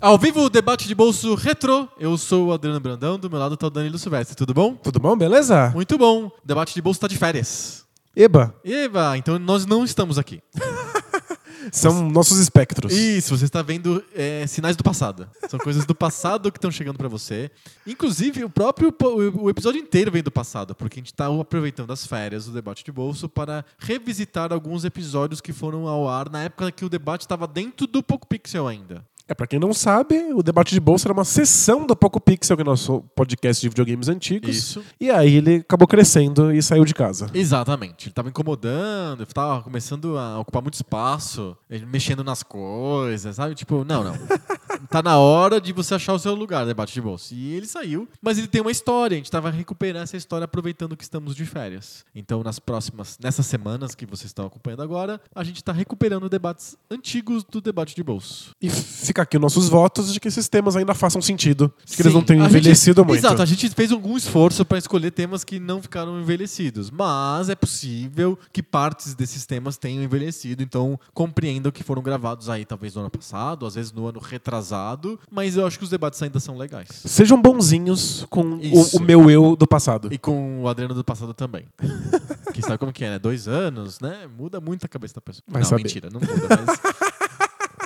Ao vivo, o debate de bolso retrô. Eu sou o Adriano Brandão, do meu lado tá o Danilo Silvestre. Tudo bom? Tudo bom, beleza? Muito bom. O debate de bolso tá de férias. Eba, Eva, então nós não estamos aqui. são nossos espectros. Isso, você está vendo é, sinais do passado. São coisas do passado que estão chegando para você. Inclusive, o próprio o episódio inteiro vem do passado, porque a gente está aproveitando as férias do debate de bolso para revisitar alguns episódios que foram ao ar na época que o debate estava dentro do Poco Pixel ainda. É, pra quem não sabe, o debate de bolsa era uma sessão do Poco Pixel, que é o nosso podcast de videogames antigos. Isso. E aí ele acabou crescendo e saiu de casa. Exatamente. Ele tava incomodando, tava começando a ocupar muito espaço, mexendo nas coisas, sabe? Tipo, não, não. tá na hora de você achar o seu lugar, debate de bolso. E ele saiu, mas ele tem uma história. A gente tava recuperando essa história aproveitando que estamos de férias. Então, nas próximas, nessas semanas que vocês estão acompanhando agora, a gente tá recuperando debates antigos do debate de bolso. E fica aqui nossos votos de que esses temas ainda façam sentido. De que eles Sim, não tenham a gente- envelhecido muito. Exato, a gente fez algum esforço para escolher temas que não ficaram envelhecidos, mas é possível que partes desses temas tenham envelhecido, então compreendam que foram gravados aí talvez no ano passado, às vezes no ano retrasado, mas eu acho que os debates ainda são legais. Sejam bonzinhos com o, o meu eu do passado. E com o Adriano do passado também. que sabe como que é, né? Dois anos, né? Muda muito a cabeça da pessoa. Vai não, saber. mentira, não muda, mas...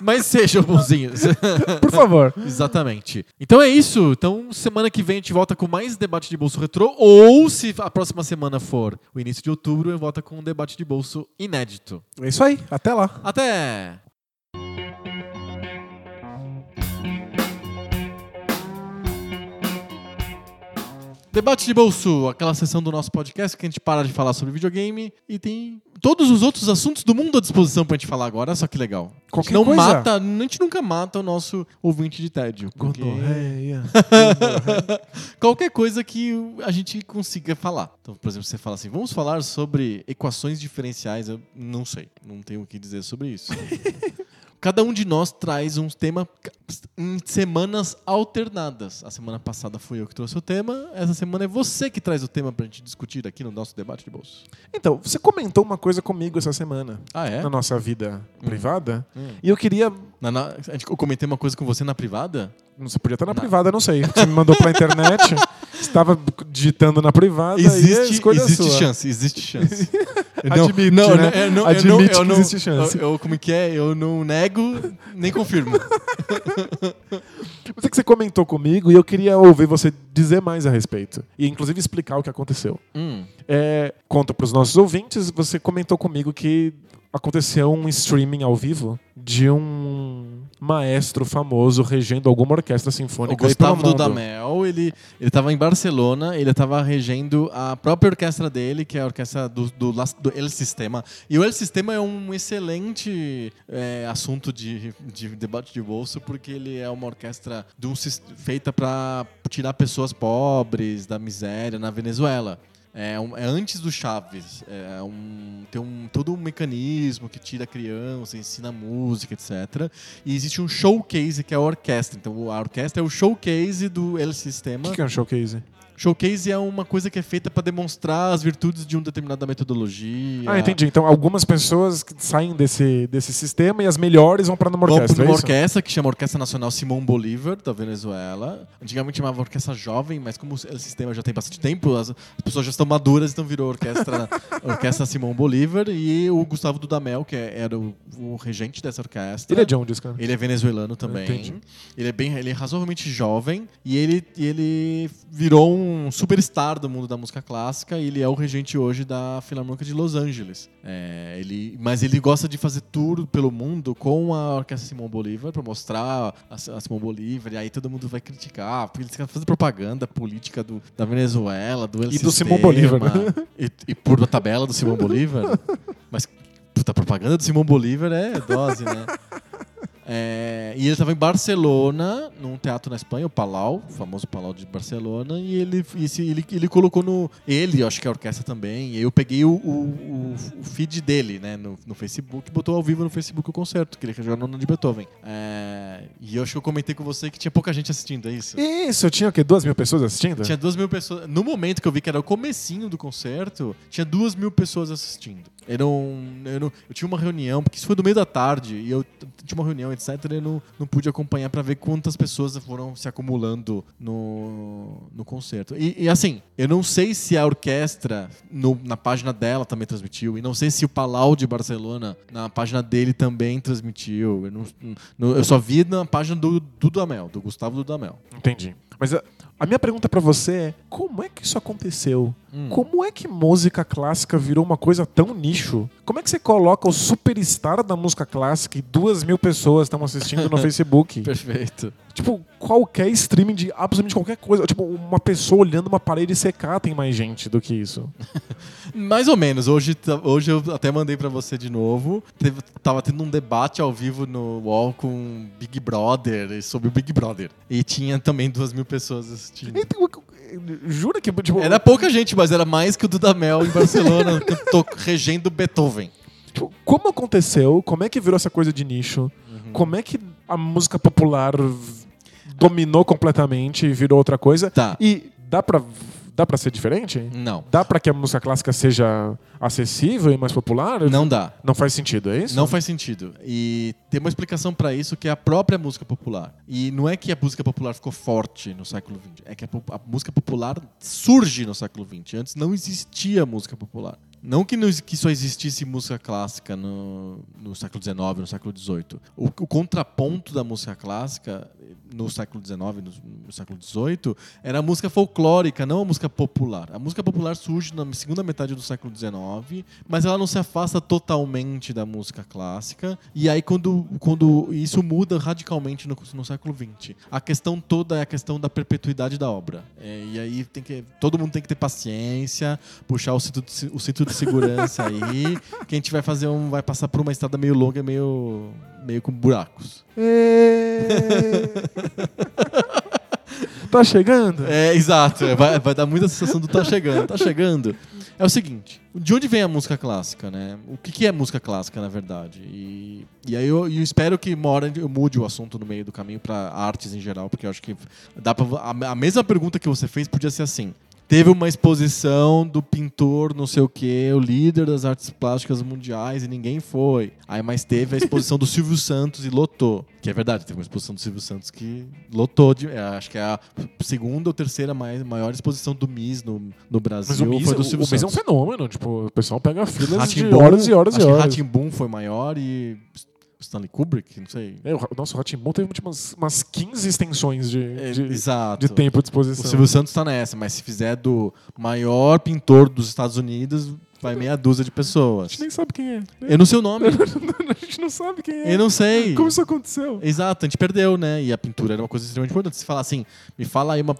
mas sejam bonzinhos. Por favor. Exatamente. Então é isso. Então, semana que vem a gente volta com mais debate de bolso retrô. Ou, se a próxima semana for o início de outubro, eu volto com um debate de bolso inédito. É isso aí. Até lá. Até! Debate de bolso, aquela sessão do nosso podcast que a gente para de falar sobre videogame e tem todos os outros assuntos do mundo à disposição pra gente falar agora. Olha só que legal. a gente Qualquer não coisa. mata, a gente nunca mata o nosso ouvinte de tédio. porque- Gonorreia. Qualquer coisa que a gente consiga falar. Então, por exemplo, você fala assim, vamos falar sobre equações diferenciais. Eu não sei, não tenho o que dizer sobre isso. Cada um de nós traz um tema em semanas alternadas. A semana passada fui eu que trouxe o tema, essa semana é você que traz o tema pra gente discutir aqui no nosso debate de bolso. Então, você comentou uma coisa comigo essa semana. Ah, é? Na nossa vida privada. Hum. E eu queria. Na- na- eu comentei uma coisa com você na privada? Você podia estar na Na- privada, não sei. Você me mandou pela internet, estava digitando na privada e Existe, existe chance, existe chance. Admite, não, né? não, eu não, eu Admite não, que eu não, existe chance. Eu, eu- como que é? Eu não nego, nem confirmo. Mas é que você comentou comigo e eu queria ouvir você dizer mais a respeito. E inclusive explicar o que aconteceu. Hum, É, conta para os nossos ouvintes, você comentou comigo que aconteceu um streaming ao vivo de um maestro famoso regendo alguma orquestra o sinfônica pelo Gustavo. Dudamel, ele, ele tava em Barcelona, ele tava regendo a própria orquestra dele, que é a orquestra do, do, do El Sistema. E o El Sistema é um excelente é, assunto de, de debate de bolso, porque ele é uma orquestra de um feita para tirar pessoas pobres da miséria na Venezuela. É, um- é antes do Chaves. É um, tem um, todo um mecanismo que tira a criança, ensina música, etc. E existe um showcase que é a orquestra. Então a orquestra é o showcase do El O Sistema. que que é um showcase? Showcase é uma coisa que é feita para demonstrar as virtudes de uma determinada metodologia. Ah, entendi. Então algumas pessoas saem desse, desse sistema e as melhores vão para Vamos orquestra. para é uma orquestra que chama Orquestra Nacional Simão Bolívar, da Venezuela. Antigamente chamava Orquestra Jovem, mas como o sistema já tem bastante tempo, as, as pessoas já estão maduras, então virou Orquestra, orquestra Simão Bolívar. E o Gustavo Dudamel, que é- era o, o regente dessa orquestra. Ele é de onde, cara? Ele é venezuelano também. Entendi. Ele é bem, ele é razoavelmente jovem e ele, e ele virou um superstar do mundo da música clássica. E ele é o regente hoje da Filarmônica de Los Angeles. É, ele, mas ele gosta de fazer tour pelo mundo com a Orquestra Simão Bolívar para mostrar a, a Simão Bolívar. E aí todo mundo vai criticar porque eles querem fazer propaganda política do, da Venezuela, do El E do Simão Bolívar, né? E, e por tabela do Simão Bolívar. Mas puta, a propaganda do Simão Bolívar é dose, né? É, e ele estava em Barcelona, num teatro na Espanha, o Palau, o famoso Palau de Barcelona, e ele, e se- ele, ele colocou no. Ele, acho que a orquestra também, e eu peguei o, o, o- feed dele, né, no, no Facebook, botou ao vivo no Facebook o concerto, que ele a nona de Beethoven. É, e eu acho que eu comentei com você que tinha pouca gente assistindo, é isso? Isso, eu tinha o quê? Duas mil pessoas assistindo? Tinha duas mil pessoas. No momento que eu vi que era o comecinho do concerto, tinha duas mil pessoas assistindo. Era um, eu, não- eu tinha uma reunião, porque isso foi no meio da tarde, e eu tinha uma reunião, etc. Eu não, não pude acompanhar pra ver quantas pessoas foram se acumulando no, no concerto. E, e, assim, eu não sei se a orquestra no- na página dela também transmitiu, e não sei se o Palau de Barcelona na página dele também transmitiu. Eu, não- não- eu só vi na página do, do Dudamel, do Gustavo Dudamel. Entendi. Mas a, minha pergunta pra você é: como é que isso aconteceu? Hum. Como é que música clássica virou uma coisa tão nicho? Como é que você coloca o superstar da música clássica e duas mil pessoas estão assistindo no Facebook? Perfeito. Tipo, qualquer streaming de absolutamente qualquer coisa. Tipo, uma pessoa olhando uma parede secar tem mais gente do que isso. Mais ou menos. Hoje, hoje eu até mandei pra você de novo. Teve, tava tendo um debate ao vivo no UOL com Big Brother sobre o Big Brother. E tinha também duas mil pessoas assistindo. Então, jura que, tipo, Era pouca gente, mas era mais que o Dudamel em Barcelona, que eu tô regendo Beethoven. tipo, como aconteceu? Como é que virou essa coisa de nicho? Uhum. Como é que a música popular dominou completamente e virou outra coisa? Tá. E dá pra, dá pra ser diferente? Não. Dá pra que a música clássica seja acessível e mais popular? Não dá. Não faz sentido, é isso? Não faz sentido. E tem uma explicação pra isso que é a própria música popular. E não é que a música popular ficou forte no século XX, é que a, a música popular surge no século XX. Antes não existia música popular. Não que, que só existisse música clássica no, no século XIX, no século XVIII. O, o contraponto da música clássica no século XIX, no, no século XVIII, era a música folclórica, não a música popular. A música popular surge na segunda metade do século XIX, mas ela não se afasta totalmente da música clássica. E aí, quando, quando isso muda radicalmente no, no século XX, a questão toda é a questão da perpetuidade da obra. É, e aí tem que, todo mundo tem que ter paciência, puxar o cinto o cinto segurança aí, que a gente vai fazer um, vai passar por uma estrada meio longa, meio, meio com buracos. tá chegando? É, exato. É, Vai, vai dar muita sensação do tá chegando, tá chegando. É o seguinte, de onde vem a música clássica, né? O que, que é música clássica, na verdade? E, e aí eu, eu espero que uma hora eu mude o assunto no meio do caminho para artes em geral, porque eu acho que dá pra, a, a mesma pergunta que você fez podia ser assim. Teve uma exposição do pintor, não sei o que, o líder das artes plásticas mundiais e ninguém foi. Aí, mas teve a exposição do Silvio Santos e lotou. Que é verdade, teve uma exposição do Silvio Santos que lotou. De, é, acho que é a segunda ou terceira mais, maior exposição do MIS no, no Brasil. Mas o Miz, foi do o, Silvio o Miz é um fenômeno. Tipo, o pessoal pega filas de horas e horas e acho que horas. Ratimbun foi maior e Stanley Kubrick, não sei. É, o nosso Ratimbun teve umas, umas 15 extensões de, É, de, exato. de tempo de O exposição. Silvio Santos tá nessa, mas se fizer do maior pintor dos Estados Unidos, vai meia dúzia de A pessoas. gente nem sabe quem é. Eu não sei o nome. a gente não sabe quem é. Eu não sei. Como isso aconteceu? Exato, a gente perdeu, né? E a pintura era uma coisa extremamente importante. Se falar assim, me fala aí uma,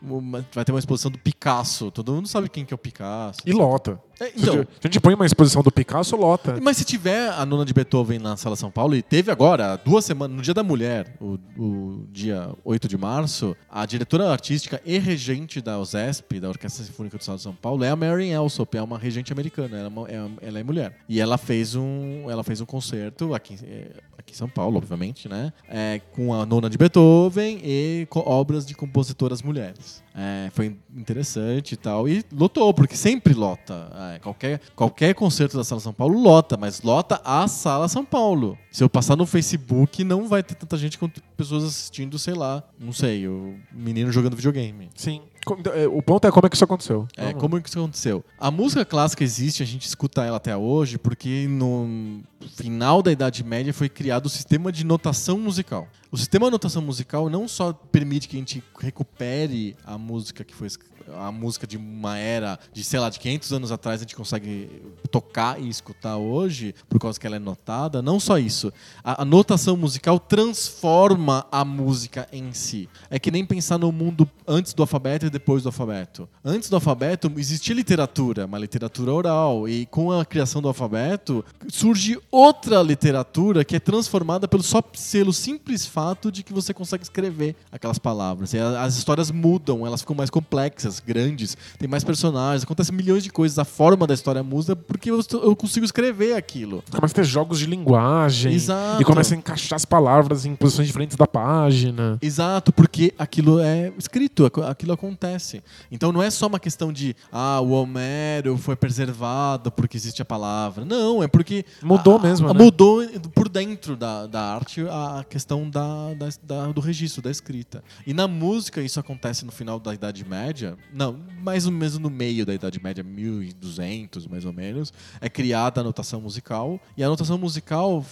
uma- Vai ter uma exposição do Picasso. Todo mundo sabe quem que é o Picasso. E lota. É, Se então, a gente põe uma exposição do Picasso, lota. mas se tiver a nona de Beethoven na Sala São Paulo, e teve agora, há duas semanas, no Dia da Mulher, o, o dia 8 de março, a diretora artística e regente da OSESP, da Orquestra Sinfônica do Estado de São Paulo, é a Marian Elsop, é uma regente americana, ela é, uma- é- ela é mulher. E ela fez um, ela fez um concerto aqui, é, aqui em São Paulo, obviamente, né? É, com a nona de Beethoven e obras de compositoras mulheres. É, foi interessante e tal. E lotou, porque sempre lota. É, qualquer, qualquer concerto da Sala São Paulo lota, mas lota a Sala São Paulo. Se eu passar no Facebook, não vai ter tanta gente quanto pessoas assistindo, sei lá, não sei, o menino jogando videogame. Sim. Então, é, O ponto é como é que isso aconteceu. É, como é que isso aconteceu? A música clássica existe, a gente escuta ela até hoje, porque no final da Idade Média foi criado o sistema de notação musical. O sistema de notação musical não só permite que a gente recupere a música que foi a música de uma era de, sei lá, de 500 anos atrás a gente consegue tocar e escutar hoje, por causa que ela é notada. Não só isso. A, a notação musical transforma a música em si. É que nem pensar no mundo antes do alfabeto e depois do alfabeto. Antes do alfabeto existia literatura, uma literatura oral. E com a criação do alfabeto surge outra literatura que é transformada pelo, só, pelo simples fato de que você consegue escrever aquelas palavras. E as histórias mudam, elas ficam mais complexas grandes, tem mais personagens, acontece milhões de coisas. A forma da história muda porque eu, eu consigo escrever aquilo. Começa a ter jogos de linguagem. Exato. E começa a encaixar as palavras em posições diferentes da página. Exato, porque aquilo é escrito, aquilo acontece. Então não é só uma questão de, ah, o Homero foi preservado porque existe a palavra. Não, é porque. Mudou a, mesmo. A, né? Mudou por dentro da, da arte a questão da, da, da, do registro, da escrita. E na música isso acontece no final da Idade Média, não, mais ou menos no meio da Idade Média, 1200 mais ou menos, é criada a notação musical. E a notação musical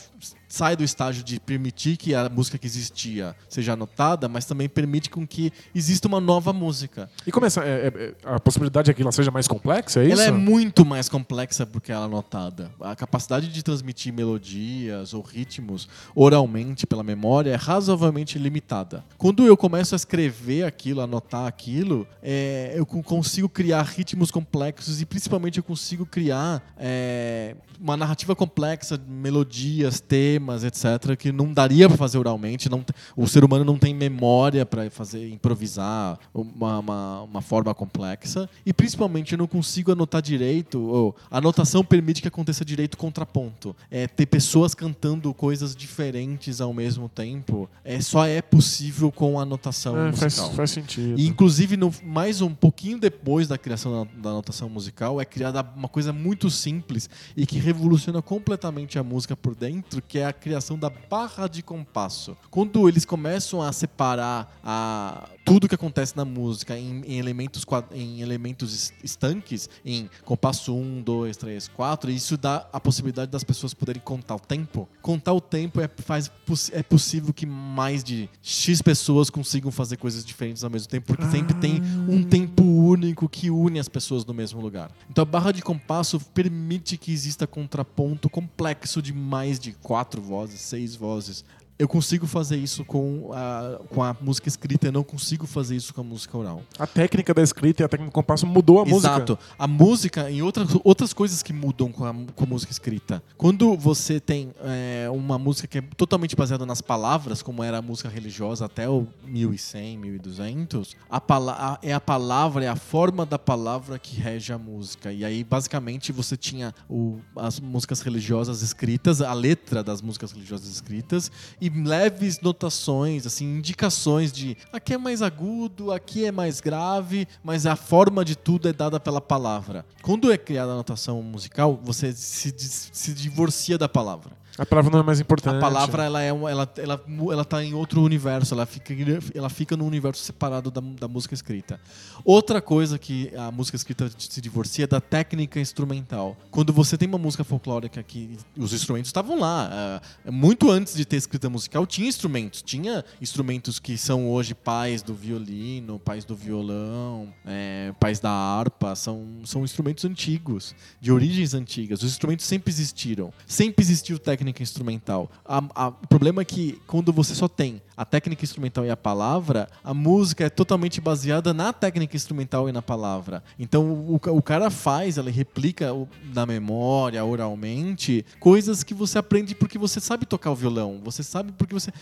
sai do estágio de permitir que a música que existia seja anotada, mas também permite com que exista uma nova música. E começa é, é, a possibilidade é que ela seja mais complexa, é isso? Ela é muito mais complexa porque ela é anotada. A capacidade de transmitir melodias ou ritmos oralmente pela memória é razoavelmente limitada. Quando eu começo a escrever aquilo, anotar aquilo, é, eu consigo criar ritmos complexos e principalmente eu consigo criar é, uma narrativa complexa, melodias, temas, etc., que não daria para fazer oralmente. Não, o ser humano não tem memória para fazer improvisar uma, uma, uma, forma complexa. E principalmente eu não consigo anotar direito. Ou, a anotação permite que aconteça direito contraponto. É, ter pessoas cantando coisas diferentes ao mesmo tempo é, só é possível com a anotação é, musical. Faz, faz sentido. E, inclusive, no, mais um pouquinho depois da criação da, da anotação musical, é criada uma coisa muito simples e que revoluciona completamente a música por dentro, que é a criação da barra de compasso. Quando eles começam a separar a, tudo que acontece na música em, em elementos, em elementos estanques, em compasso 1, 2, 3, 4, isso dá a possibilidade das pessoas poderem contar o tempo. Contar o tempo é, faz, é possível que mais de X pessoas consigam fazer coisas diferentes ao mesmo tempo, porque ah. sempre tem um tempo único que une as pessoas no mesmo lugar. Então a barra de compasso permite que exista contraponto complexo de mais de quatro vozes, seis vozes eu consigo fazer isso com a, com a música escrita, eu não consigo fazer isso com a música oral. A técnica da escrita e a técnica do compasso mudou a Exato. música. Exato. A música e outras, outras coisas que mudam com a, com a música escrita. Quando você tem é, uma música que é totalmente baseada nas palavras, como era a música religiosa até o 1100, 1200, a, a, é a palavra, é a forma da palavra que rege a música. E aí, basicamente, você tinha o, as músicas religiosas escritas, a letra das músicas religiosas escritas, e leves notações, assim, indicações de aqui é mais agudo, aqui é mais grave, mas a forma de tudo é dada pela palavra. Quando é criada a notação musical, você se, se divorcia da palavra. A palavra não é mais importante. A palavra ela é ela, ela, ela tá em outro universo, ela fica, ela fica num universo separado da, da música escrita. Outra coisa que a música escrita se divorcia é da técnica instrumental. Quando você tem uma música folclórica que os instrumentos estavam lá, uh, muito antes de ter escrita musical, tinha instrumentos. Tinha instrumentos que são hoje pais do violino, pais do violão, é, pais da harpa, são, são instrumentos antigos, de origens antigas. Os instrumentos sempre existiram. Sempre existiu técnica técnica instrumental. A, a, o problema é que quando você só tem a técnica instrumental e a palavra, a música é totalmente baseada na técnica instrumental e na palavra. Então o, o cara faz, ela replica na memória, oralmente, coisas que você aprende porque você sabe tocar o violão, você sabe porque você,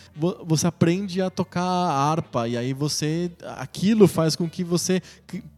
você aprende a tocar a harpa, e aí você. aquilo faz com que você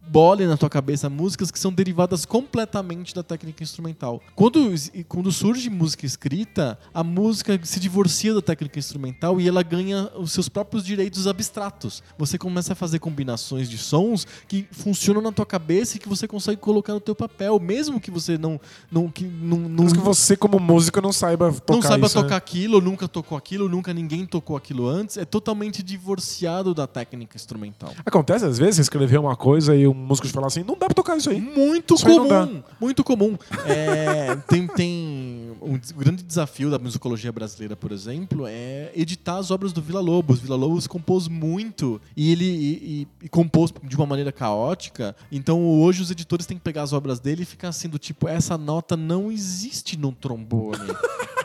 bole na tua cabeça músicas que são derivadas completamente da técnica instrumental. Quando, quando surge música escrita, a música se divorcia da técnica instrumental e ela ganha os seus próprios direitos abstratos. Você começa a fazer combinações de sons que funcionam na tua cabeça e que você consegue colocar no teu papel, mesmo que você não não que não, não que você como músico não saiba tocar não saiba isso, tocar né? aquilo, nunca tocou aquilo, nunca ninguém tocou aquilo antes, é totalmente divorciado da técnica instrumental. Acontece às vezes escrever uma coisa e um músicos falar assim, não dá pra tocar isso aí. Muito isso comum. Aí muito comum. É, tem, tem um, grande desafio da musicologia brasileira, por exemplo, é editar as obras do Vila Lobos. Vila Lobos compôs muito e ele e, e- e compôs de uma maneira caótica. Então hoje os editores têm que pegar as obras dele e ficar assim do tipo, essa nota não existe no trombone.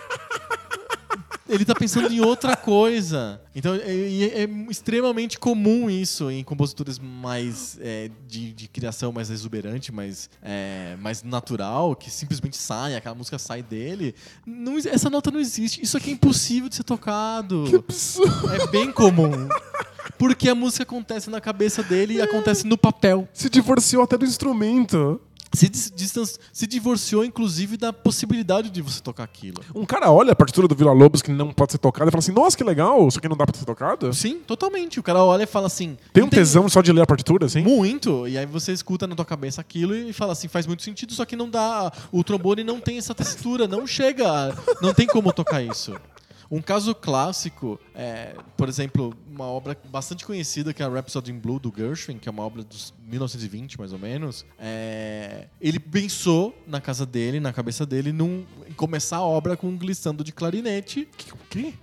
Ele tá pensando em outra coisa. Então é, é- é extremamente comum isso em compositores mais é, de, de criação mais exuberante, mais, é, mais natural, que simplesmente sai, aquela música sai dele. Não essa nota não existe. Isso aqui é impossível de ser tocado. É bem comum. Porque a música acontece na cabeça dele e acontece no papel. Se divorciou até do instrumento. Se, se divorciou, inclusive, da possibilidade de você tocar aquilo. Um cara olha a partitura do Vila Lobos que não pode ser tocada e fala assim: Nossa, que legal, isso aqui não dá pra ser tocado? Sim, totalmente. O cara olha e fala assim. Tem um tesão só de ler a partitura, assim? Muito. E aí você escuta na tua cabeça aquilo e fala assim, faz muito sentido, só que não dá. O trombone não tem essa textura, não chega. Não tem como tocar isso. Um caso clássico é, por exemplo, uma obra bastante conhecida que é a Rhapsody in Blue do Gershwin, que é uma obra dos 1920 mais ou menos. É, ele pensou na casa dele, na cabeça dele, num, em começar a obra com um glissando de clarinete. O quê?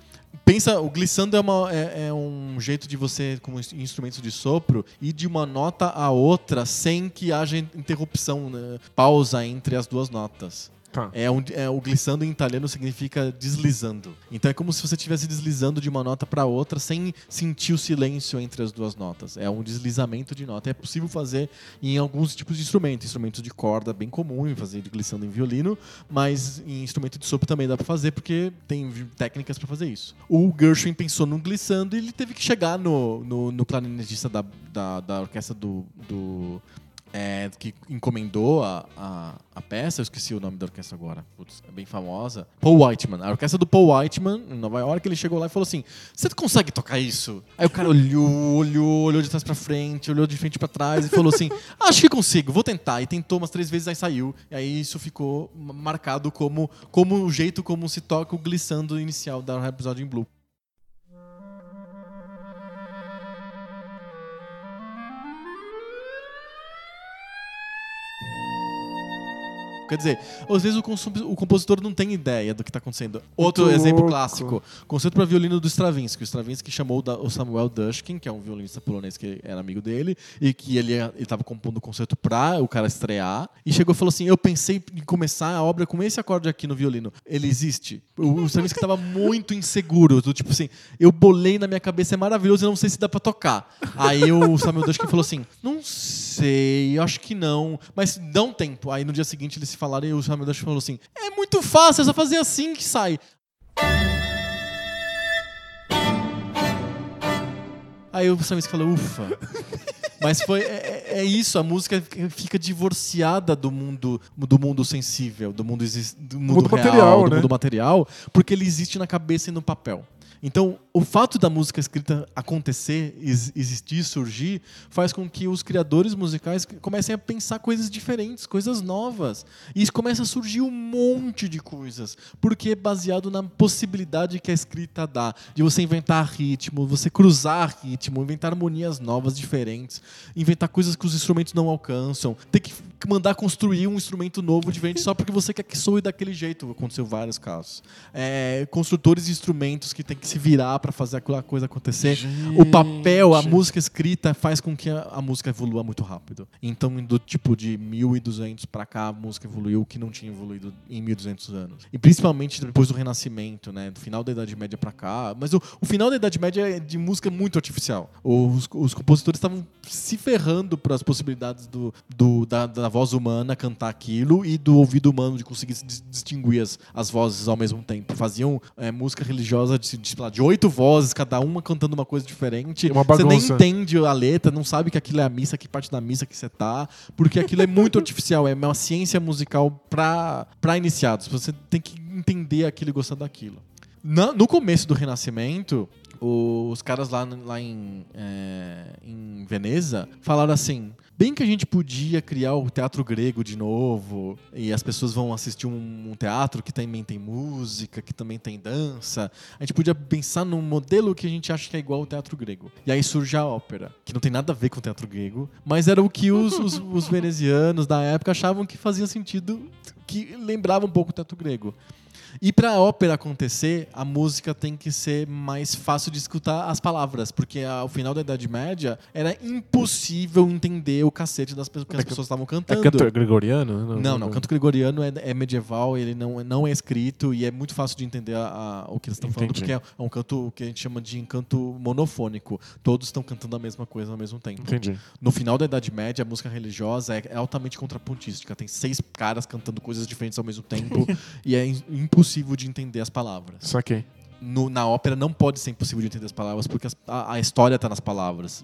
Pensa, o glissando é, uma- é- é um jeito de você, como ins- instrumento de sopro, ir de uma nota a outra sem que haja interrupção, né, pausa entre as duas notas. Tá. É um, é, o glissando em italiano significa deslizando. Então é como se você estivesse deslizando de uma nota para outra sem sentir o silêncio entre as duas notas. É um deslizamento de nota. É possível fazer em alguns tipos de instrumentos. Instrumentos de corda bem comum fazer glissando em violino, mas em instrumento de sopro também dá para fazer porque tem técnicas para fazer isso. O Gershwin pensou no glissando e ele teve que chegar no, no, no clarinetista da, da, da orquestra do- do é, que encomendou a, a, a peça, eu esqueci o nome da orquestra agora, Putz, é bem famosa. Paul Whiteman, a orquestra do Paul Whiteman, em Nova York, ele chegou lá e falou assim: Você consegue tocar isso? Aí o cara olhou, olhou, olhou de trás pra frente, olhou de frente pra trás e falou assim: Acho que consigo, vou tentar. E tentou umas três vezes, aí saiu. E aí isso ficou ma- marcado como, como o jeito como se toca o glissando inicial da Rhapsody in Blue. Quer dizer, às vezes o, o compositor não tem ideia do que está acontecendo. Outro Muito exemplo louco. clássico: concerto para violino do Stravinsky. O Stravinsky chamou o Samuel Dushkin, que é um violinista polonês que era amigo dele, e que ele estava compondo o concerto para o cara estrear. E chegou e falou assim: Eu pensei em começar a obra com esse acorde aqui no violino. Ele existe. O, o Stravinsky estava muito inseguro. Do tipo assim: Eu bolei na minha cabeça, é maravilhoso, eu não sei se dá para tocar. Aí o Samuel Dushkin falou assim: Não sei, acho que não, mas dá um tempo. Aí no dia seguinte eles se falaram e o Samuel Dushkin falou assim: É muito fácil, é só fazer assim que sai. Aí o Samuel falou, ufa. Mas foi é, é- é isso, a música fica divorciada do mundo do mundo sensível, do mundo, do mundo, mundo real, material, do né? mundo material, porque ele existe na cabeça e no papel. Então, o fato da música escrita acontecer, ex- existir, surgir, faz com que os criadores musicais comecem a pensar coisas diferentes, coisas novas. E isso começa a surgir um monte de coisas, porque é baseado na possibilidade que a escrita dá, de você inventar ritmo, você cruzar ritmo, inventar harmonias novas, diferentes, inventar coisas que os instrumentos não alcançam, ter que mandar construir um instrumento novo, diferente, só porque você quer que soe daquele jeito. Aconteceu vários casos. É, construtores de instrumentos que tem que se virar para fazer aquela coisa acontecer. O papel, a Gente. música escrita faz com que a, a música evolua muito rápido. Então, do tipo de 1200 para cá, a música evoluiu que não tinha evoluído em 1200 anos. E principalmente depois do Renascimento, né? Do final da Idade Média para cá. Mas o, o final da Idade Média é de música muito artificial. Os, os compositores estavam se ferrando para as possibilidades do, do- da, da voz humana cantar aquilo e do ouvido humano de conseguir se dis- distinguir as, as vozes ao mesmo tempo. Faziam é, música religiosa de, de, de oito vozes, cada uma cantando uma coisa diferente. É uma Você nem bagunça. entende a letra, não sabe que aquilo é a missa, que parte da missa que você tá, porque aquilo é muito artificial, é uma ciência musical pra iniciados. Você tem que entender aquilo e gostar daquilo. Na- no começo do Renascimento, os caras lá, lá em, é, em Veneza falaram assim: bem que a gente podia criar o teatro grego de novo, e as pessoas vão assistir um, um teatro que também tem música, que também tem dança. A gente podia pensar num modelo que a gente acha que é igual ao teatro grego. E aí surge a ópera, que não tem nada a ver com o teatro grego, mas era o que os, os, os venezianos da época achavam que fazia sentido que lembrava um pouco o teto grego. E para a ópera acontecer, a música tem que ser mais fácil de escutar as palavras, porque ao final da Idade Média era impossível entender o cacete das pessoas que as pessoas estavam É cantando. canto gregoriano? Não, não. Canto gregoriano é, é medieval, ele não, não é escrito e é muito fácil de entender a- a- o que eles estão falando, porque é um canto que a gente chama de canto monofônico. Todos estão cantando a mesma coisa ao mesmo tempo. Entendi. No final da Idade Média, a música religiosa é, é altamente contrapontística. Tem seis caras cantando coisas diferentes ao mesmo tempo e é im- impossível de entender as palavras. Saquei. No- na ópera não pode ser impossível de entender as palavras, porque a, a história está nas palavras.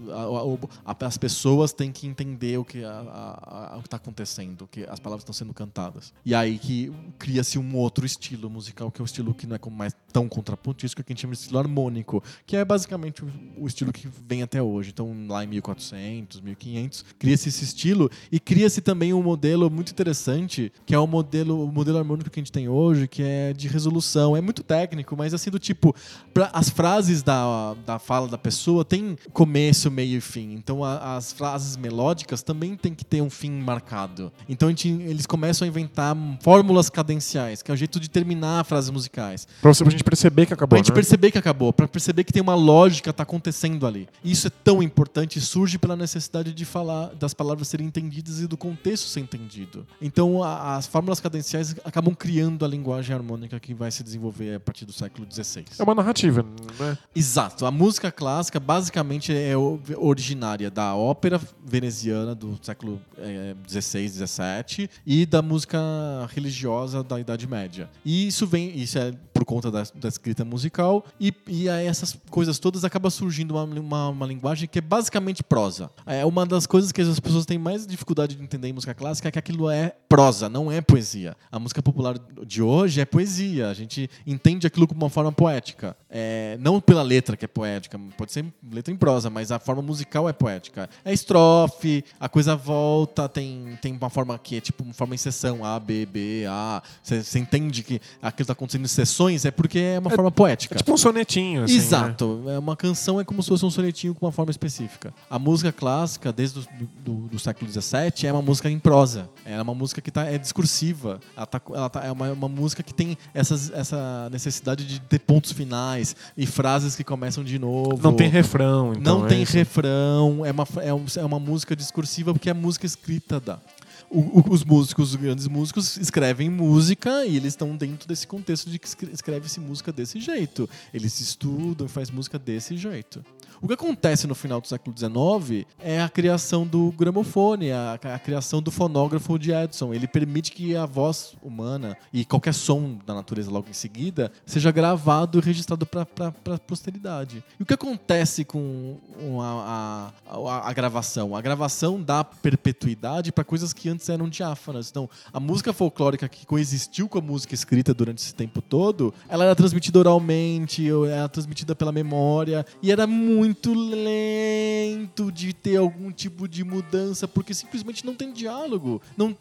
A- a- as pessoas têm que entender o que está acontecendo, que as palavras estão sendo cantadas. E aí que cria-se um outro estilo musical, que é o estilo que não é mais tão contrapontístico, que a gente chama de estilo harmônico, que é basicamente o, o estilo que vem até hoje. Então, lá em 1400, 1500, cria-se esse estilo e cria-se também um modelo muito interessante, que é o modelo, o modelo harmônico que a gente tem hoje, que é de resolução. É muito técnico, mas assim, do tipo, pra- as frases da, da fala da pessoa tem começo, meio e fim. Então, a- as frases melódicas também tem que ter um fim marcado. Então, gente- eles começam a inventar fórmulas cadenciais, que é o jeito de terminar frases musicais. Pra, você, pra gente perceber que acabou, Pra gente né? perceber que acabou, pra perceber que tem uma lógica tá acontecendo ali. E Isso é tão importante surge pela necessidade de falar das palavras serem entendidas e do contexto ser entendido. Então a- as fórmulas cadenciais acabam criando a linguagem harmônica que vai se desenvolver a partir do século XVI. É uma narrativa, né? Exato. A música clássica basicamente é originária da ópera veneziana do século XVI, XVII e da música religiosa da Idade Média. E isso vem, isso é conta da, da escrita musical e, e aí essas coisas todas acaba surgindo uma, uma, uma linguagem que é basicamente prosa. É uma das coisas que as pessoas têm mais dificuldade de entender em música clássica é que aquilo é prosa, não é poesia. A música popular de hoje é poesia. A gente entende aquilo como uma forma poética. É, não pela letra que é poética, pode ser letra em prosa, mas a forma musical é poética. É estrofe, a coisa volta, tem, tem uma forma que é tipo uma forma em sessão, A, B, B, A. Você entende que aquilo está acontecendo em sessões, é porque é uma forma poética. É tipo um sonetinho, assim, né? Exato. É uma canção é como se fosse um sonetinho com uma forma específica. A música clássica, desde o século XVII, é uma música em prosa. É uma música que tá, é discursiva. Ela, tá, ela tá- é uma, uma música que tem essas, essa necessidade de ter pontos finais e frases que começam de novo. Não tem refrão, então. Não é tem isso. refrão, é uma, é, um- é uma música discursiva porque a música escrita dá. O- o- os músicos, os grandes músicos, escrevem música e eles estão dentro desse contexto de que escre- escreve-se música desse jeito. Eles estudam e faz música desse jeito. O que acontece no final do século XIX é a criação do gramofone, a, a criação do fonógrafo de Edison. Ele permite que a voz humana e qualquer som da natureza logo em seguida seja gravado e registrado para a posteridade. E o que acontece com a, a- a- gravação? A gravação dá perpetuidade para coisas que antes eram diáfanas. Então, a música folclórica que coexistiu com a música escrita durante esse tempo todo, ela era transmitida oralmente, era transmitida pela memória, e era muito lento de ter algum tipo de mudança, porque simplesmente não tem diálogo. Não,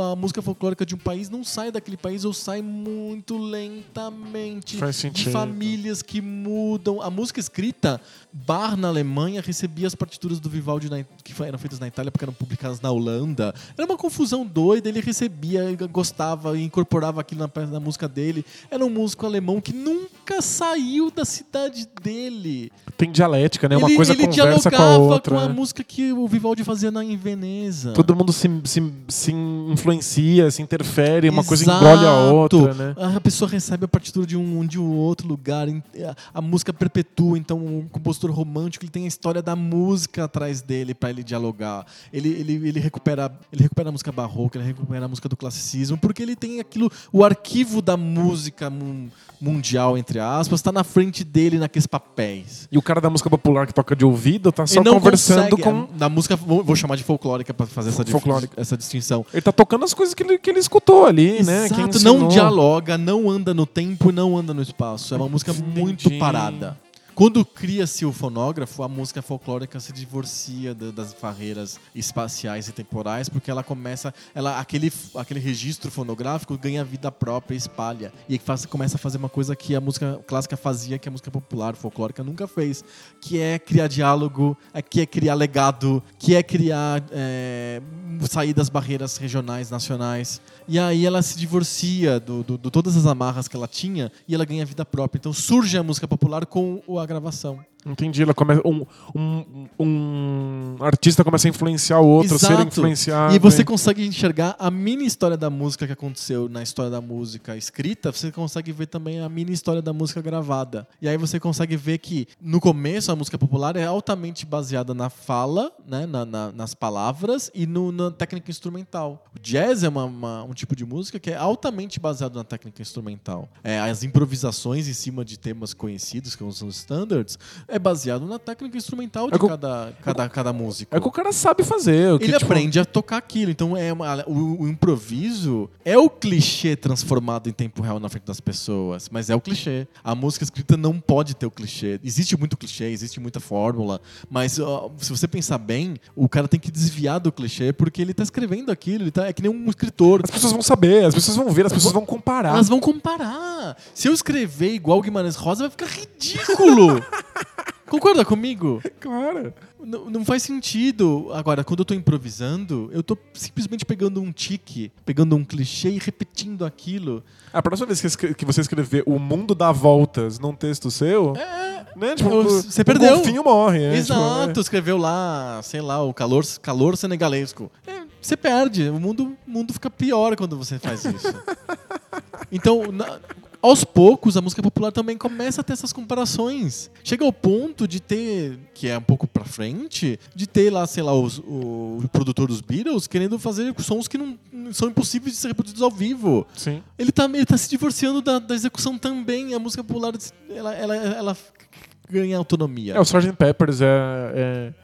a música folclórica de um país não sai daquele país ou sai muito lentamente. Faz De sentido. famílias que mudam. A música escrita, Bar na Alemanha recebia as partituras do Vivaldi na- que eram feitas na Itália porque eram publicadas na Holanda. Era uma confusão doida, ele recebia, gostava e incorporava aquilo na, na música dele. Era um músico alemão que nunca saiu da cidade dele. Tem dialética, né? Uma ele coisa ele conversa com a outra. com a né? música que o Vivaldi fazia na, em Veneza. Todo mundo se, se, se influencia, se interfere, uma coisa Exato. engole a outra, né? A pessoa recebe a partitura de um de um outro lugar, a música perpetua, então o compositor romântico ele tem a história da música atrás dele para ele dialogar. Ele, ele, ele recupera ele recupera a música barroca, ele recupera a música do classicismo, porque ele tem aquilo, o arquivo da música mun- mundial entre aspas, está na frente dele naqueles papéis. E o cara da música popular que toca de ouvido tá só conversando consegue, com. na música vou, chamar de folclórica para fazer essa, Folclórica. essa distinção. Ele tá tocando as coisas que ele, que ele escutou ali, né? Exato, ensinou. não dialoga, não anda no tempo e não anda no espaço. É uma música muito Entendi. parada. Quando cria-se o fonógrafo, a música folclórica se divorcia da- das barreiras espaciais e temporais, porque ela começa, ela aquele aquele registro fonográfico ganha vida própria, espalha e faz, começa a fazer uma coisa que a música clássica fazia, que a música popular folclórica nunca fez, que é criar diálogo, é- que é criar legado, que é criar é, sair das barreiras regionais, nacionais. E aí ela se divorcia do, do- do todas as amarras que ela tinha e ela ganha vida própria. Então surge a música popular com o- a gravação. Entendi. Ela começa, um, um, um artista começa a influenciar o outro, a ser Exato. influenciado. E você consegue enxergar a mini história da música que aconteceu na história da música escrita, você consegue ver também a mini história da música gravada. E aí você consegue ver que no começo a música popular é altamente baseada na fala, né, na- na- nas palavras e no- na técnica instrumental. O jazz é uma- uma- um tipo de música que é altamente baseado na técnica instrumental. É, as improvisações em cima de temas conhecidos, que são os standards, é baseado na técnica instrumental de É cada, cada, cada músico. É que o cara sabe fazer. o que, Ele tipo, aprende a tocar aquilo. Então é uma- o, o improviso é o clichê transformado em tempo real na frente das pessoas, mas é o clichê. A música escrita não pode ter o clichê. Existe muito clichê, existe muita fórmula, mas ó, se você pensar bem, o cara tem que desviar do clichê porque ele tá escrevendo aquilo, ele tá, é que nem um escritor. As pessoas vão saber, as pessoas vão ver, as pessoas vão comparar. Elas vão comparar. Se eu escrever igual o Guimarães Rosa, vai ficar ridículo. Concorda comigo? Claro. Não, não faz sentido. Agora, quando eu tô improvisando, eu tô simplesmente pegando um tique, pegando um clichê e repetindo aquilo. A próxima vez que, você escrever O Mundo dá Voltas num texto seu, É. né? Tipo, o- você o perdeu. golfinho morre. é, Exato, tipo, escreveu lá, sei lá, o calor, calor senegalesco. É, você perde. O mundo, o mundo fica pior quando você faz isso. Então, na- aos poucos, a música popular também começa a ter essas comparações. Chega ao ponto de ter, que é um pouco pra frente, de ter lá, sei lá, os- o, o produtor dos Beatles querendo fazer sons que não são impossíveis de ser reproduzidos ao vivo. sim. Ele tá, ele tá se divorciando da, da execução também. A música popular, ela, ela, ela ganha autonomia. É, o Sgt. Peppers é,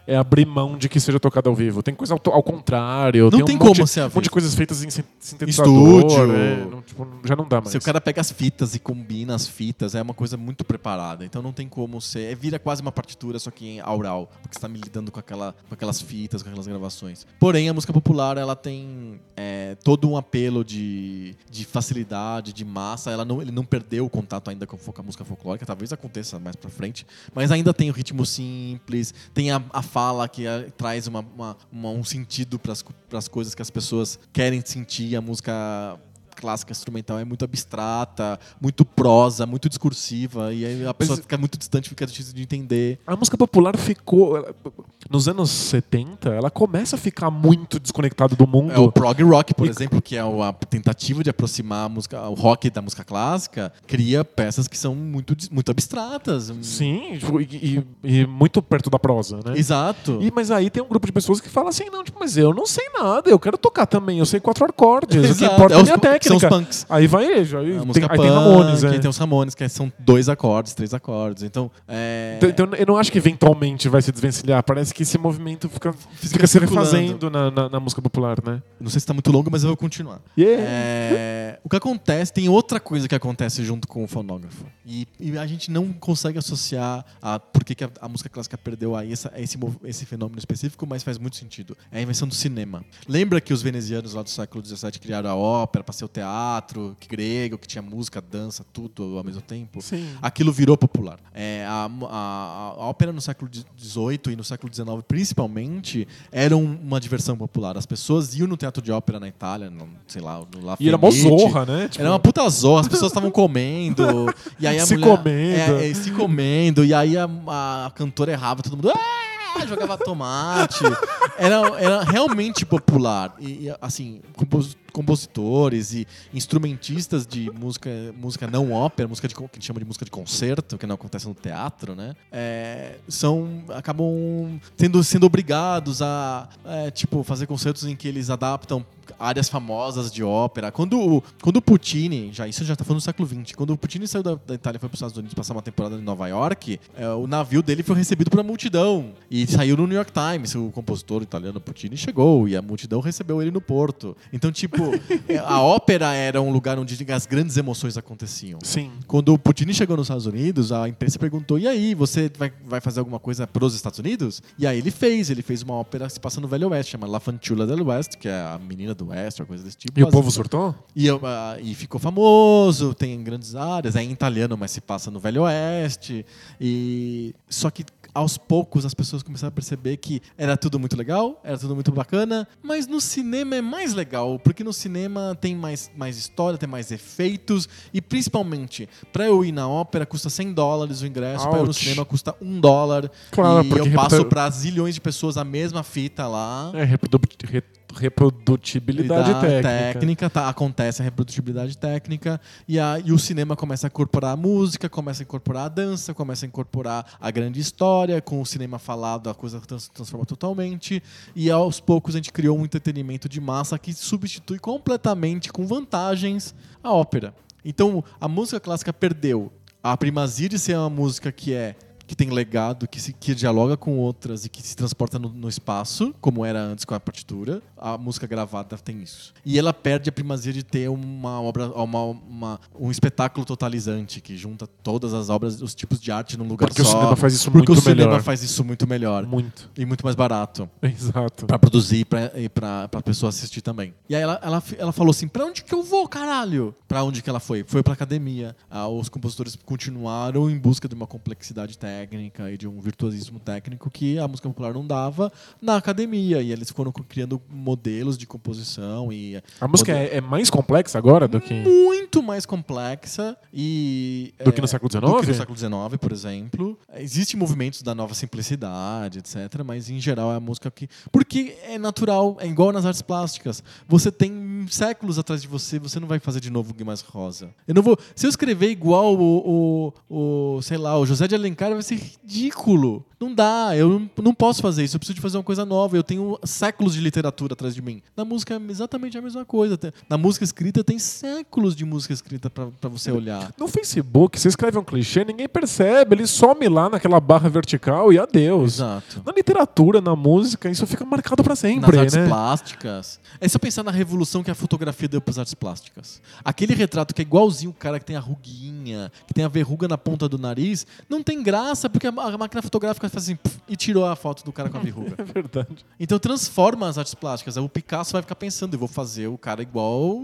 é, é abrir mão de que seja tocado ao vivo. Tem coisa ao, ao contrário. Não tem, tem um monte, como ser um monte de coisas feitas em sin- sintetizador. Estúdio. é, não, tipo, já não dá mais. Se o cara pega as fitas e combina as fitas, é uma coisa muito preparada. Então não tem como ser. é- Vira quase uma partitura, só que em aural. Porque você tá me lidando com, aquela, com aquelas fitas, com aquelas gravações. Porém, a música popular, ela tem é, todo um apelo de, de facilidade, de massa. Ela não, ele não perdeu o contato ainda com, a música folclórica. Talvez aconteça mais pra frente. Mas ainda tem o ritmo simples, tem a, a fala que é, traz uma, uma- uma- um sentido para as coisas que as pessoas querem sentir. A música clássica instrumental é muito abstrata, muito prosa, muito discursiva, e aí a pessoa Mas- fica muito distante, fica difícil de entender. A música popular ficou. ela- Nos anos 70, ela começa a ficar muito desconectada do mundo. É o prog rock, por E- exemplo, que é a tentativa de aproximar a música, o rock da música clássica, cria peças que são muito, muito abstratas. Sim, tipo, e, e- e muito perto da prosa, né? Exato. E, mas aí tem um grupo de pessoas que fala assim, não, tipo, mas eu não sei nada, eu quero tocar também, eu sei quatro acordes, o que Exato. importa é a os minha que São os técnica. punks. Aí vai ele, aí, A tem, aí tem Ramones, é. tem os Ramones, que são dois acordes, três acordes. Então, é... Então, então eu não acho que eventualmente vai se desvencilhar, parece que esse movimento fica, fica, se circulando. refazendo na, na, na música popular, né? Não sei se tá muito longo, mas eu vou continuar. Yeah. É, o que acontece, tem outra coisa que acontece junto com o fonógrafo. E, e a gente não consegue associar a por que, que a, a música clássica perdeu a, essa, esse, esse fenômeno específico, mas faz muito sentido. É a invenção do cinema. Lembra que os venezianos lá do século XVII criaram a ópera para ser o teatro que grego, que tinha música, dança, tudo ao mesmo tempo? Sim. aquilo virou popular. É, a, a- a ópera no século XVIII e no século XIX, principalmente, era um- uma diversão popular. As pessoas iam no teatro de ópera na Itália, no, sei lá, no La E era mó Fenice. zorra, né? Tipo, Era uma puta zorra, as pessoas estavam comendo. e aí a Se mulher, comendo. É, é, se comendo. E aí a, a cantora errava, todo mundo. "Ah!", Jogava tomate. Era, era realmente popular. E, assim, compositores e instrumentistas de música, música não ópera, música de, que a gente chama de música de concerto, que não acontece no teatro, né? É, são, acabam sendo, sendo obrigados a, é, tipo, fazer concertos em que eles adaptam áreas famosas de ópera. Quando, quando o Puccini, já isso já tá falando no século XX, quando o Puccini saiu da, da Itália e foi para os Estados Unidos passar uma temporada em Nova York, é, o navio dele foi recebido uma multidão e saiu no New York Times. O compositor italiano Puccini chegou e a multidão recebeu ele no porto. Então, tipo, tipo, é, a ópera era um lugar onde as grandes emoções aconteciam. Sim. Quando o Puccini chegou nos Estados Unidos, a imprensa perguntou: e aí, você vai, vai fazer alguma coisa pros Estados Unidos? E aí ele fez, ele fez uma ópera que se passa no Velho Oeste, chama La Fanciulla del West, que é a menina do Oeste, uma coisa desse tipo. E o povo surtou? e, eu, ah, e ficou famoso, tem grandes áreas, é em italiano, mas se passa no Velho Oeste. E só que aos poucos as pessoas começaram a perceber que era tudo muito legal, era tudo muito bacana, mas no cinema é mais legal, porque no cinema tem mais, mais história, tem mais efeitos e principalmente para eu ir na ópera custa 100 dólares o ingresso, para eu ir no Ouch. cinema custa 1 dólar. Claro, e eu passo reputa- para zilhões de pessoas a mesma fita lá. É, reprodu- reprodutibilidade da técnica. tá, acontece a reprodutibilidade técnica e, a, e o cinema começa a incorporar a música, começa a incorporar a dança, começa a incorporar a grande história, com o cinema falado a coisa trans, transforma totalmente e aos poucos a gente criou um entretenimento de massa que substitui completamente com vantagens a ópera. Então a música clássica perdeu a primazia de ser uma música que é que tem legado, que, se, que dialoga com outras e que se transporta no, no espaço, como era antes com a partitura. A música gravada tem isso. E ela perde a primazia de ter uma obra, uma, uma- um espetáculo totalizante que junta todas as obras, os tipos de arte num lugar Porque só. o cinema faz isso porque muito o cinema melhor. faz isso muito melhor Muito. e muito mais barato Exato. Pra produzir pra, e pra, pra pessoa assistir também. E aí ela, ela, ela falou assim: pra onde que eu vou, caralho? Pra onde que ela foi? Foi pra academia. Ah, os compositores continuaram em busca de uma complexidade técnica e de um virtuosismo técnico que a música popular não dava na academia. E eles foram criando modelos de composição e A música é, é mais complexa agora do que. muito mais complexa e Do que no século do que no XIX? século XIX, por exemplo. Existem movimentos da nova simplicidade, etc. Mas em geral é a música que. Porque é natural, é igual nas artes plásticas. Você tem séculos atrás de você, você não vai fazer de novo o Guimarães Rosa. Eu não vou. Se eu escrever igual o, o, o, sei lá, o José de Alencar, vai ser ridículo. Não dá, eu não, posso fazer isso. Eu preciso de fazer uma coisa nova. Eu tenho séculos de literatura atrás de mim. Na música é exatamente a mesma coisa. Na música escrita tem séculos de música escrita pra pra você olhar. No Facebook, você escreve um clichê, ninguém percebe, ele some lá naquela barra vertical e adeus. Exato. Na literatura, na música, isso fica marcado pra Nas sempre, artes né? plásticas. É só pensar na revolução que a fotografia deu para as artes plásticas. Aquele retrato que é igualzinho o cara que tem a ruguinha, que tem a verruga na ponta do nariz, não tem graça porque a máquina fotográfica faz assim e tirou a foto do cara com a verruga. É verdade. Então transforma as artes plásticas. O Picasso vai ficar pensando, eu vou fazer o cara igual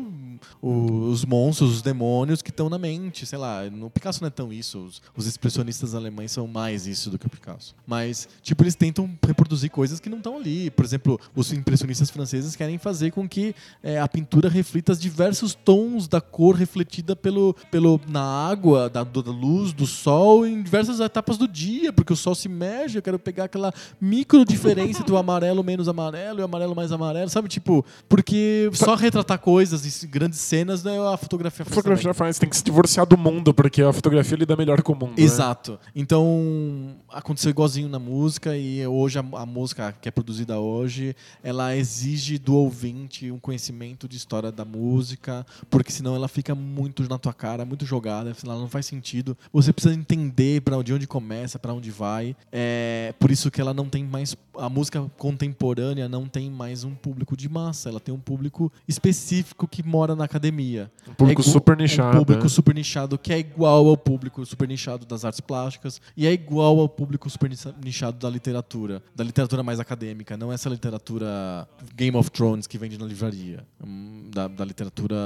os monstros, os demônios que estão na mente. Sei lá, no Picasso não é tão isso. Os, os expressionistas alemães são mais isso do que o Picasso. Mas, tipo, eles tentam reproduzir coisas que não estão ali. Por exemplo, os impressionistas franceses querem fazer com que é, a pintura reflita os diversos tons da cor refletida pelo, pelo, na água, da, da luz, do sol, em diversas etapas do dia, porque o sol se mexe. Eu quero pegar aquela micro diferença do amarelo menos amarelo e o amarelo mais amarelo, sabe? Tipo, porque só retratar coisas e grandes cenas né, a fotografia A faz fotografia também. faz, tem que se divorciar do mundo, porque a fotografia lida melhor com o mundo. né? Exato. Então, aconteceu igualzinho na música e hoje a, a música que é produzida hoje, ela exige do ouvinte um conhecimento de história da música, porque senão ela fica muito na tua cara, muito jogada, senão ela não faz sentido. Você precisa entender para de onde começa, para onde vai. É por isso que ela não tem mais a música contemporânea não tem mais um público de massa, ela tem um público específico que mora na academia. Um público É super nichado. Um público né? super nichado que é igual ao público super nichado das artes plásticas e é igual ao público super nicha- nichado da literatura, da literatura mais acadêmica, não essa literatura Game of Thrones que vende na livraria, Hum, da, da literatura,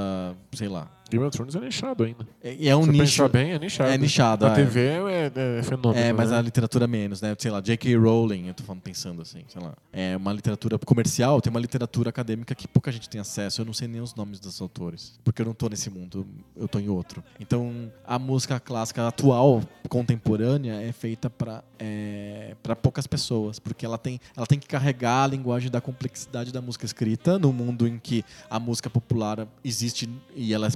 sei lá. Game of Thrones é nichado ainda. É, é um Se nicho. bem, é nichado. É nichado, Na é. TV é, é fenômeno. É, mas né? a literatura menos, né? Sei lá, J.K. Rowling, eu tô falando, pensando assim, sei lá. É uma literatura comercial, tem uma literatura acadêmica que pouca gente tem acesso. Eu não sei nem os nomes dos autores, porque eu não tô nesse mundo, eu tô em outro. Então, a música clássica atual, contemporânea, é feita para é, para poucas pessoas, porque ela tem, ela tem que carregar a linguagem da complexidade da música escrita no mundo em que a música popular existe e ela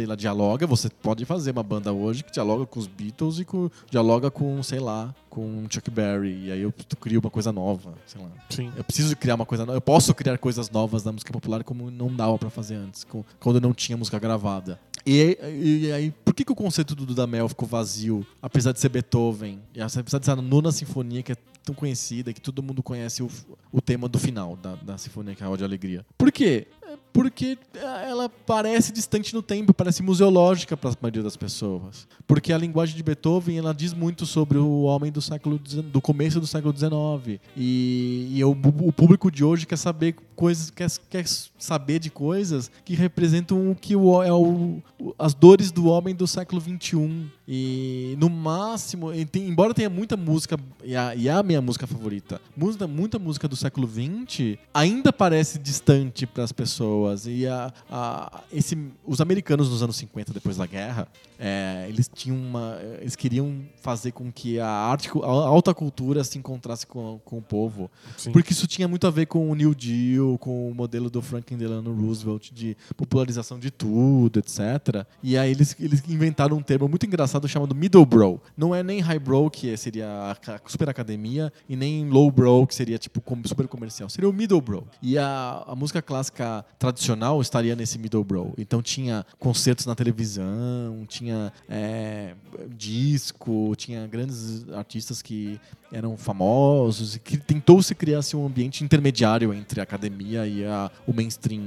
e ela dialoga. Você pode fazer uma banda hoje que dialoga com os Beatles e com, dialoga com, sei lá, com Chuck Berry. E aí eu crio uma coisa nova, sei lá. Sim. Eu preciso criar uma coisa nova. Eu posso criar coisas novas da música popular como não dava pra fazer antes, quando não tinha música gravada. E, e- e aí, por que, que o conceito do Dudamel ficou vazio, apesar de ser Beethoven, e apesar de ser a nona sinfonia que é tão conhecida, que todo mundo conhece o, o tema do final da, da sinfonia, é Ode à Alegria? Por quê? É, Porque ela parece distante no tempo, parece museológica para a maioria das pessoas. Porque a linguagem de Beethoven ela diz muito sobre o homem do século do começo do século XIX e, e o, o, público de hoje quer saber coisas, quer, quer saber de coisas que representam o que o, é o, as dores do homem do século XXI. E no máximo, embora tenha muita música, e a, e a minha música favorita, muita, muita música do século XX, ainda parece distante para as pessoas. E a, a, esse, os americanos nos anos 50, depois da guerra, é, eles tinham uma. Eles queriam fazer com que a arte, a alta cultura se encontrasse com, com o povo. Sim. Porque isso tinha muito a ver com o New Deal, com o modelo do Franklin Delano Roosevelt de popularização de tudo, etc. E aí eles, eles inventaram um termo muito engraçado chamado Middle Bro. Não é nem High Bro, que seria a super academia, e nem Low Bro, que seria tipo super comercial. Seria o Middle Bro. E a, a música clássica tradicional estaria nesse Middle Bro. Então tinha concertos na televisão, tinha tinha é, disco, tinha grandes artistas que eram famosos e que tentou se criar assim, um ambiente intermediário entre a academia e a, o mainstream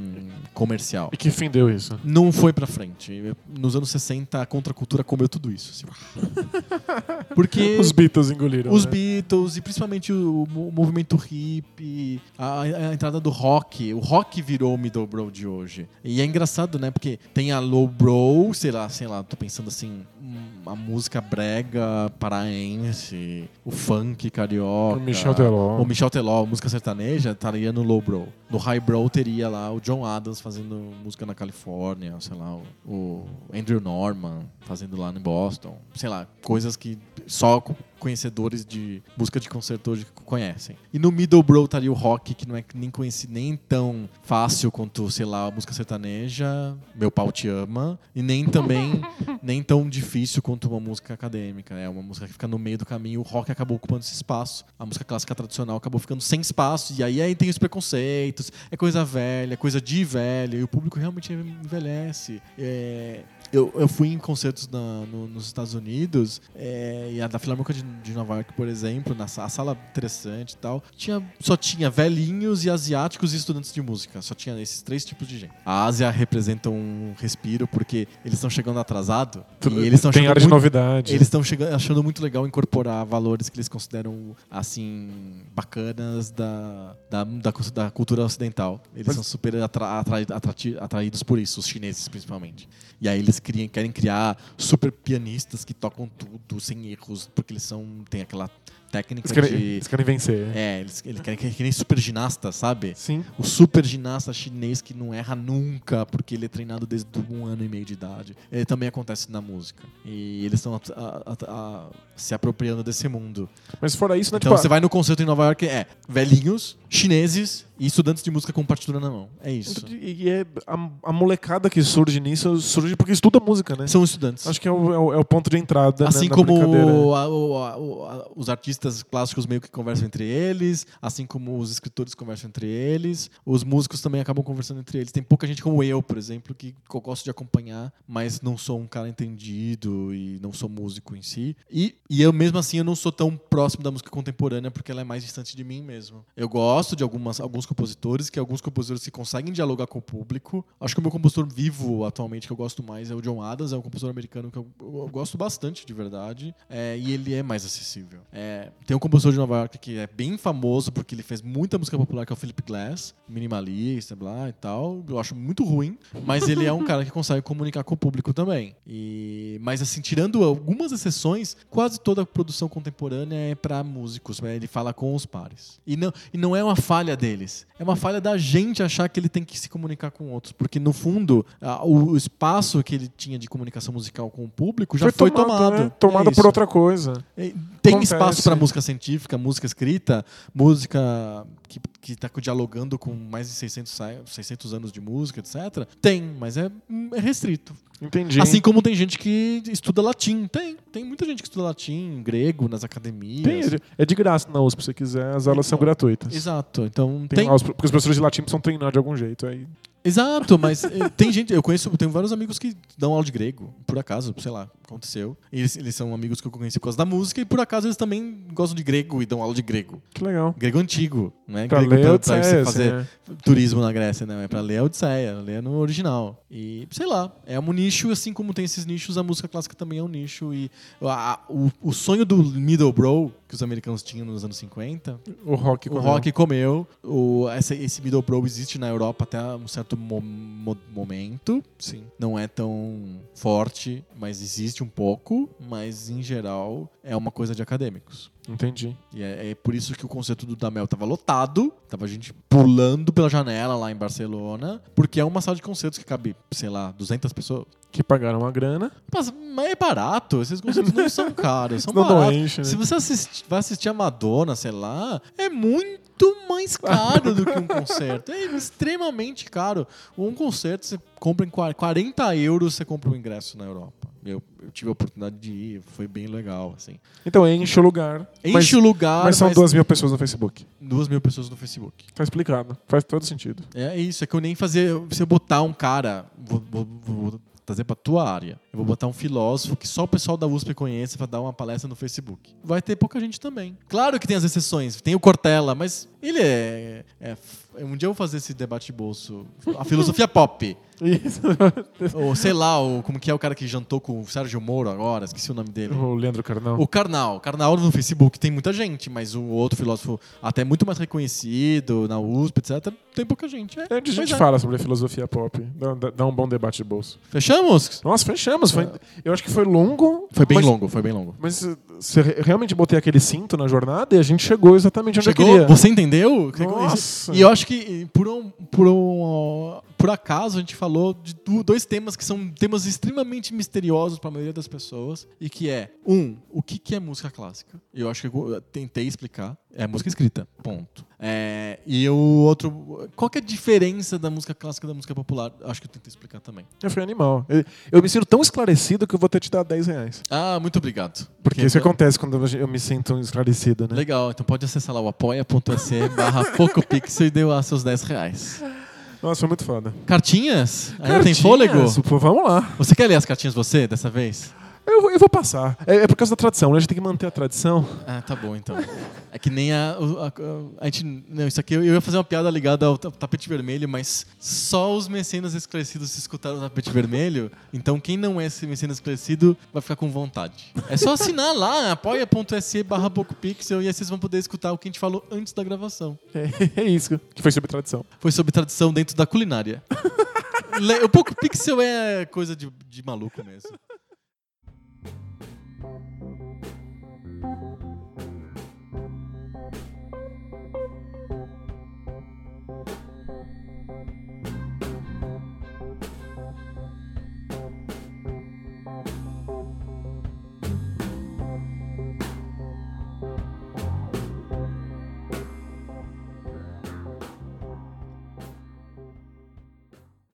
comercial. E que fim deu isso? Não foi pra frente. Nos anos 60 a contracultura comeu tudo isso. Assim. Porque os Beatles engoliram. Os né? Beatles e principalmente o, o movimento hip, a, a, entrada do rock. O rock virou o middlebrow de hoje. E é engraçado, né? Porque tem a lowbrow, sei lá, sei lá, tô pensando assim, a música brega paraense, o funk carioca. O Michel Teló. O Michel Teló, música sertaneja, estaria no lowbrow. No highbrow teria lá o John Adams fazendo música na Califórnia, sei lá, o, Andrew Norman fazendo lá em Boston. Sei lá, coisas que só conhecedores de música de concerto hoje conhecem. E no Middlebrow estaria o rock, que não é nem conhecido nem tão fácil quanto, sei lá, a música sertaneja, Meu Pau Te Ama, e nem também nem tão difícil quanto uma música acadêmica. É uma música que fica no meio do caminho. O rock acabou ocupando esse espaço. A música clássica tradicional acabou ficando sem espaço. E aí, aí tem os preconceitos, é coisa velha, coisa de velho, e o público realmente envelhece. É, eu, eu fui em concertos na, no, nos Estados Unidos, é, e a da Filarmônica de, de, Nova York, por exemplo, na a sala interessante e tal, tinha, só tinha velhinhos e asiáticos e estudantes de música. Só tinha esses três tipos de gente. A Ásia representa um respiro porque eles estão chegando atrasado. Tudo, e eles estão Tem área de novidade. Eles estão achando muito legal incorporar valores que eles consideram, assim, bacanas da, da, da, da cultura ocidental. Eles Mas... são super atra, atra, atraídos por isso, os chineses principalmente. E aí eles criam, querem criar super pianistas que tocam tudo sem erros, porque eles são têm aquela técnica eles querem, de. Eles querem vencer. É, eles, eles querem que nem super ginasta, sabe? Sim. O super ginasta chinês que não erra nunca, porque ele é treinado desde um ano e meio de idade. Ele também acontece na música. E eles estão se apropriando desse mundo. Mas fora isso, né? Então tipo, você vai no concerto em Nova York, é velhinhos, chineses e estudantes de música com partitura na mão. É isso. E é a, a, molecada que surge nisso surge porque estuda música, né? São estudantes. Acho que é o, é o, é o ponto de entrada. Assim né, como a, os artistas clássicos meio que conversam entre eles, assim como os escritores conversam entre eles, os músicos também acabam conversando entre eles. Tem pouca gente como eu, por exemplo, que eu gosto de acompanhar, mas não sou um cara entendido e não sou músico em si. E, e eu mesmo assim eu não sou tão próximo da música contemporânea porque ela é mais distante de mim mesmo. Eu gosto de algumas, alguns compositores, que alguns compositores que conseguem dialogar com o público. Acho que o meu compositor vivo atualmente que eu gosto mais é o John Adams, é um compositor americano que eu, eu gosto bastante de verdade. É, e ele é mais acessível. É, tem um compositor de Nova York que é bem famoso porque ele fez muita música popular, que é o Philip Glass, minimalista, blá e tal. Eu acho muito ruim, mas ele é um cara que consegue comunicar com o público também. E, mas assim, tirando algumas exceções, quase toda a produção contemporânea é para músicos, né? ele fala com os pares. E não, e não é uma falha deles, é uma falha da gente achar que ele tem que se comunicar com outros, porque no fundo a, o, espaço que ele tinha de comunicação musical com o público já foi, foi tomado. Tomado, né? tomado é por outra coisa. Tem Acontece. espaço para música científica, música escrita, música que está dialogando com mais de 600, 600 anos de música, etc. Tem, mas é, é restrito. Entendi. Assim como tem gente que estuda latim. Tem. Tem muita gente que estuda latim, grego, nas academias. Tem, é de graça na USP, se você quiser. As aulas são gratuitas. Exato. Então, tem, tem... Porque os professores de latim precisam treinar de algum jeito. Aí Exato, mas eh, tem gente, eu conheço, tenho vários amigos que dão aula de grego, por acaso, sei lá, aconteceu. Eles, eles são amigos que eu conheci por causa da música e por acaso eles também gostam de grego e dão aula de grego. Que legal. Grego antigo, né? Pra grego ler pra, Odisseia, pra você fazer né? turismo na Grécia, não. É pra ler a Odisseia, ler no original. E, sei lá, é um nicho, assim como tem esses nichos, a música clássica também é um nicho. E a- o, o sonho do Middlebrow, que os americanos tinham nos anos 50, O rock o comeu. rock comeu. O, essa, esse Middlebrow existe na Europa até um certo mo- mo- momento. Sim. Não é tão forte, mas existe um pouco. Mas, em geral, é uma coisa de acadêmicos. Entendi. E é, é por isso que o concerto do Damel tava lotado, tava gente pulando pela janela lá em Barcelona, porque é uma sala de concertos que cabe, sei lá, 200 pessoas. Que pagaram uma grana. Mas, mas é barato, esses concertos não são caros, são Não, baratos. enche, né? Se você vai assistir a Madonna, sei lá, é muito mais caro do que um concerto. É extremamente caro. Um concerto você compra em qua- 40 euros, você compra o ingresso na Europa. Eu, eu tive a oportunidade de ir, foi bem legal, assim. Então enche o lugar. Enche mas, o lugar, mas são mas duas mil pessoas no Facebook. duas mil pessoas no Facebook. Tá explicado. Faz todo sentido. É isso, é que eu nem fazia. Se eu botar um cara, vou, vou- vou trazer pra tua área, eu vou botar um filósofo que só o pessoal da USP conhece pra dar uma palestra no Facebook. Vai ter pouca gente também. Claro que tem as exceções, tem o Cortella, mas ele é. é- um dia eu vou fazer esse debate de bolso. A filosofia pop. Isso. Ou sei lá, o, como que é o cara que jantou com o Sérgio Moro agora, esqueci o nome dele. o Leandro Carnal. O Karnal. Karnal no Facebook tem muita gente, mas o outro filósofo, até muito mais reconhecido, na USP, etc., tem pouca gente. É, A gente é. fala sobre a filosofia pop. Dá, dá- um bom debate de bolso. Fechamos? Nossa, fechamos. Foi, eu acho que foi longo. Foi bem mas, longo, foi bem longo. Mas você re- realmente botei aquele cinto na jornada e a gente chegou exatamente onde eu Chegou? queria. Você entendeu? Nossa. E eu acho que por um, por um por acaso a gente falou de dois temas que são temas extremamente misteriosos para a maioria das pessoas e que é um, o que que é música clássica? Eu acho que eu tentei explicar. É música escrita, ponto. É, e o outro, qual que é a diferença da música clássica e da música popular? Acho que eu tentei explicar também. Eu fui animal. Eu, eu me sinto tão esclarecido que eu vou ter te dar 10 reais. Ah, muito obrigado. Porque isso acontece quando eu me sinto esclarecido, né? Legal, então pode acessar lá o apoia.se barra PocoPixel e deu lá seus 10 reais. Nossa, foi muito foda. Cartinhas? Ainda tem fôlego? Pô, vamos lá. Você quer ler as cartinhas você, dessa vez? Eu, eu vou passar. É, é por causa da tradição, né? A gente tem que manter a tradição. Ah, tá bom então. É que nem a. o- a, a gente. Não, isso aqui eu ia fazer uma piada ligada ao ta- tapete vermelho, mas só os mecenas esclarecidos escutaram o tapete vermelho. Então quem não é esse mecenas esclarecido vai ficar com vontade. É só assinar lá, apoia.se barra PocoPixel e aí vocês vão poder escutar o que a gente falou antes da gravação. É, é isso, que foi sobre tradição. Foi sobre tradição dentro da culinária. O PocoPixel é coisa de, de maluco mesmo.